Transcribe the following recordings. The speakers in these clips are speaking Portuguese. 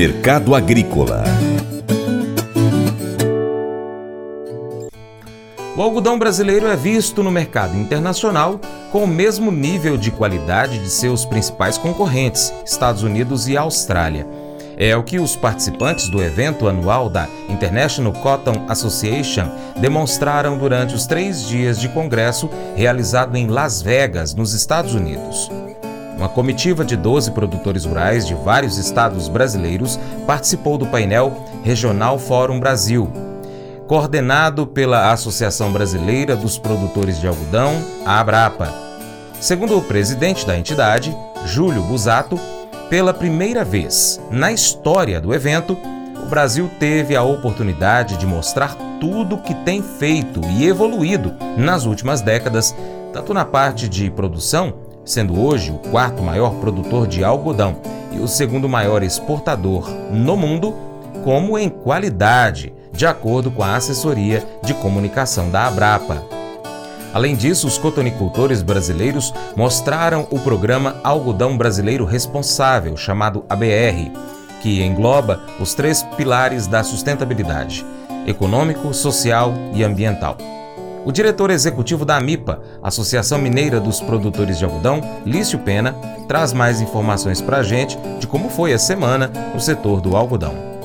Mercado Agrícola O algodão brasileiro é visto no mercado internacional com o mesmo nível de qualidade de seus principais concorrentes, Estados Unidos e Austrália. É o que os participantes do evento anual da International Cotton Association demonstraram durante os três dias de congresso realizado em Las Vegas, nos Estados Unidos. Uma comitiva de 12 produtores rurais de vários estados brasileiros participou do painel Regional Fórum Brasil, coordenado pela Associação Brasileira dos Produtores de Algodão, a Abrapa. Segundo o presidente da entidade, Júlio Busato, pela primeira vez na história do evento, o Brasil teve a oportunidade de mostrar tudo que tem feito e evoluído nas últimas décadas, tanto na parte de produção, sendo hoje o quarto maior produtor de algodão e o segundo maior exportador no mundo, como em qualidade, de acordo com a assessoria de comunicação da Abrapa. Além disso, os cotonicultores brasileiros mostraram o programa Algodão Brasileiro Responsável, chamado ABR, que engloba os três pilares da sustentabilidade: econômico, social e ambiental. O diretor executivo da AMIPA, Associação Mineira dos Produtores de Algodão, Lício Pena, traz mais informações para a gente de como foi a semana no setor do algodão.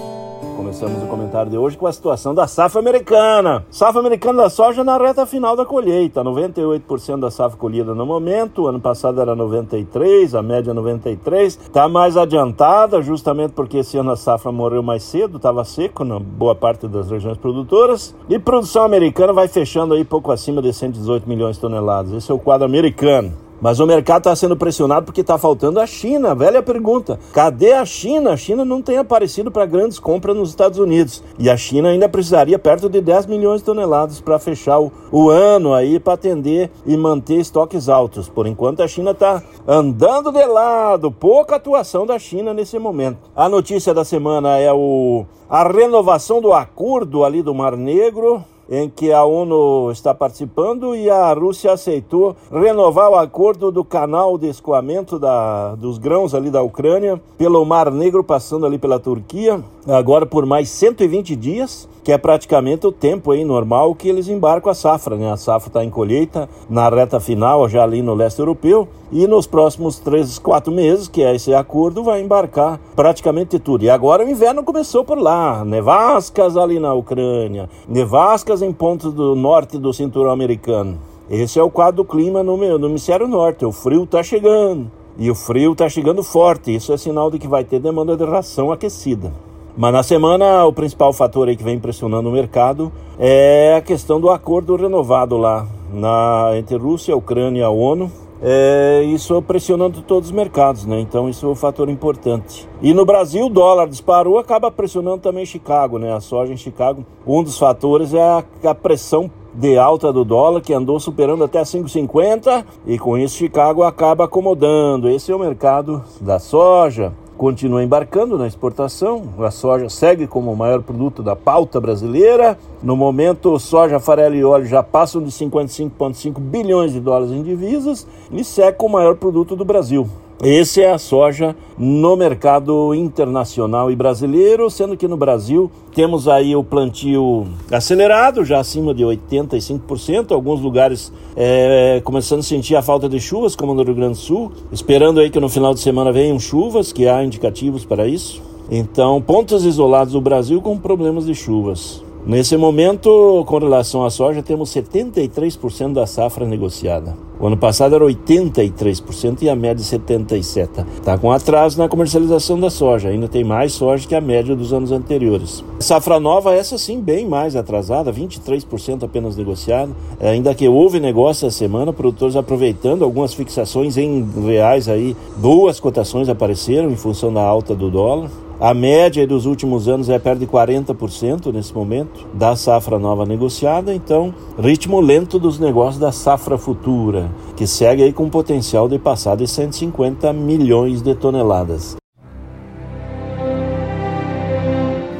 Começamos o comentário de hoje com a situação da safra americana. Safra americana da soja na reta final da colheita. 98% da safra colhida no momento. Ano passado era 93, a média 93. Está mais adiantada, justamente porque esse ano a safra morreu mais cedo, estava seco na boa parte das regiões produtoras. E produção americana vai fechando aí pouco acima de 118 milhões de toneladas. Esse é o quadro americano. Mas o mercado está sendo pressionado porque está faltando a China. Velha pergunta: cadê a China? A China não tem aparecido para grandes compras nos Estados Unidos. E a China ainda precisaria perto de 10 milhões de toneladas para fechar o, o, ano aí, para atender e manter estoques altos. Por enquanto, a China está andando de lado. Pouca atuação da China nesse momento. A notícia da semana é o, a renovação do acordo ali do Mar Negro em que a ONU está participando e a Rússia aceitou renovar o acordo do canal de escoamento da, dos grãos ali da Ucrânia pelo Mar Negro, passando ali pela Turquia, agora por mais 120 dias, que é praticamente o tempo aí normal que eles embarcam a safra, né? A safra está em colheita na reta final, já ali no leste europeu, e nos próximos três, quatro meses, que é esse acordo, vai embarcar praticamente tudo. E agora o inverno começou por lá, nevascas ali na Ucrânia, nevascas em pontos do norte do cinturão americano. Esse é o quadro do clima no, no hemisfério norte. O frio está chegando. E o frio está chegando forte. Isso é sinal de que vai ter demanda de ração aquecida. Mas na semana, o principal fator aí que vem pressionando o mercado é a questão do acordo renovado lá na, entre Rússia, Ucrânia e a ONU é, isso pressionando todos os mercados, né? Então isso é um fator importante. E no Brasil, o dólar disparou, acaba pressionando também Chicago, né? A soja em Chicago, um dos fatores é a, a pressão de alta do dólar, que andou superando até 5,50 e com isso Chicago acaba acomodando. Esse é o mercado da soja continua embarcando na exportação. A soja segue como o maior produto da pauta brasileira. No momento, soja, farelo e óleo já passam de 55,5 bilhões de dólares em divisas e como o maior produto do Brasil. Esse é a soja no mercado internacional e brasileiro, sendo que no Brasil temos aí o plantio acelerado, já acima de 85%, alguns lugares é, começando a sentir a falta de chuvas, como no Rio Grande do Sul, esperando aí que no final de semana venham chuvas, que há indicativos para isso. Então, pontos isolados do Brasil com problemas de chuvas. Nesse momento, com relação à soja, temos 73% da safra negociada. O ano passado era 83% e a média 77%. Está com atraso na comercialização da soja, ainda tem mais soja que a média dos anos anteriores. Safra nova, essa sim, bem mais atrasada, 23% apenas negociado. Ainda que houve negócio essa semana, produtores aproveitando algumas fixações em reais aí, boas cotações apareceram em função da alta do dólar. A média dos últimos anos é perto de 40% nesse momento da safra nova negociada, então ritmo lento dos negócios da safra futura, que segue aí com potencial de passar de 150 milhões de toneladas.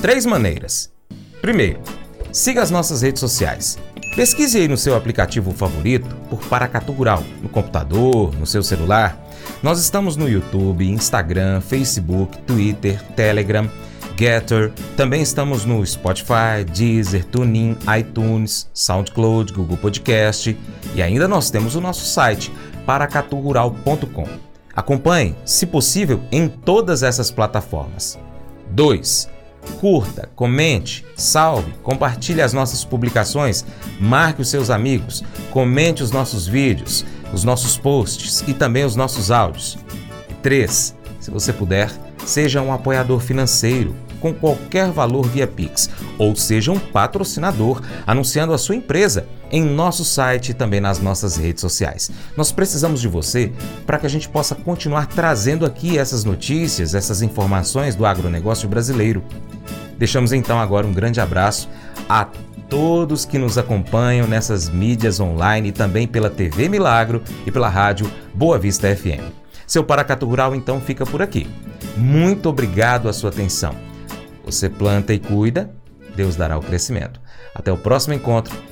Três maneiras. Primeiro, siga as nossas redes sociais. Pesquise aí no seu aplicativo favorito por Paracatu Rural, no computador, no seu celular. Nós estamos no YouTube, Instagram, Facebook, Twitter, Telegram, Getter. Também estamos no Spotify, Deezer, TuneIn, iTunes, SoundCloud, Google Podcast e ainda nós temos o nosso site paracaturural.com. Acompanhe, se possível, em todas essas plataformas. 2 curta, comente, salve, compartilhe as nossas publicações, marque os seus amigos, comente os nossos vídeos, os nossos posts e também os nossos áudios. 3. Se você puder, seja um apoiador financeiro com qualquer valor via Pix, ou seja um patrocinador anunciando a sua empresa em nosso site e também nas nossas redes sociais. Nós precisamos de você para que a gente possa continuar trazendo aqui essas notícias, essas informações do agronegócio brasileiro. Deixamos então agora um grande abraço a todos que nos acompanham nessas mídias online e também pela TV Milagro e pela rádio Boa Vista FM. Seu Paracato Rural então fica por aqui. Muito obrigado a sua atenção. Você planta e cuida, Deus dará o crescimento. Até o próximo encontro.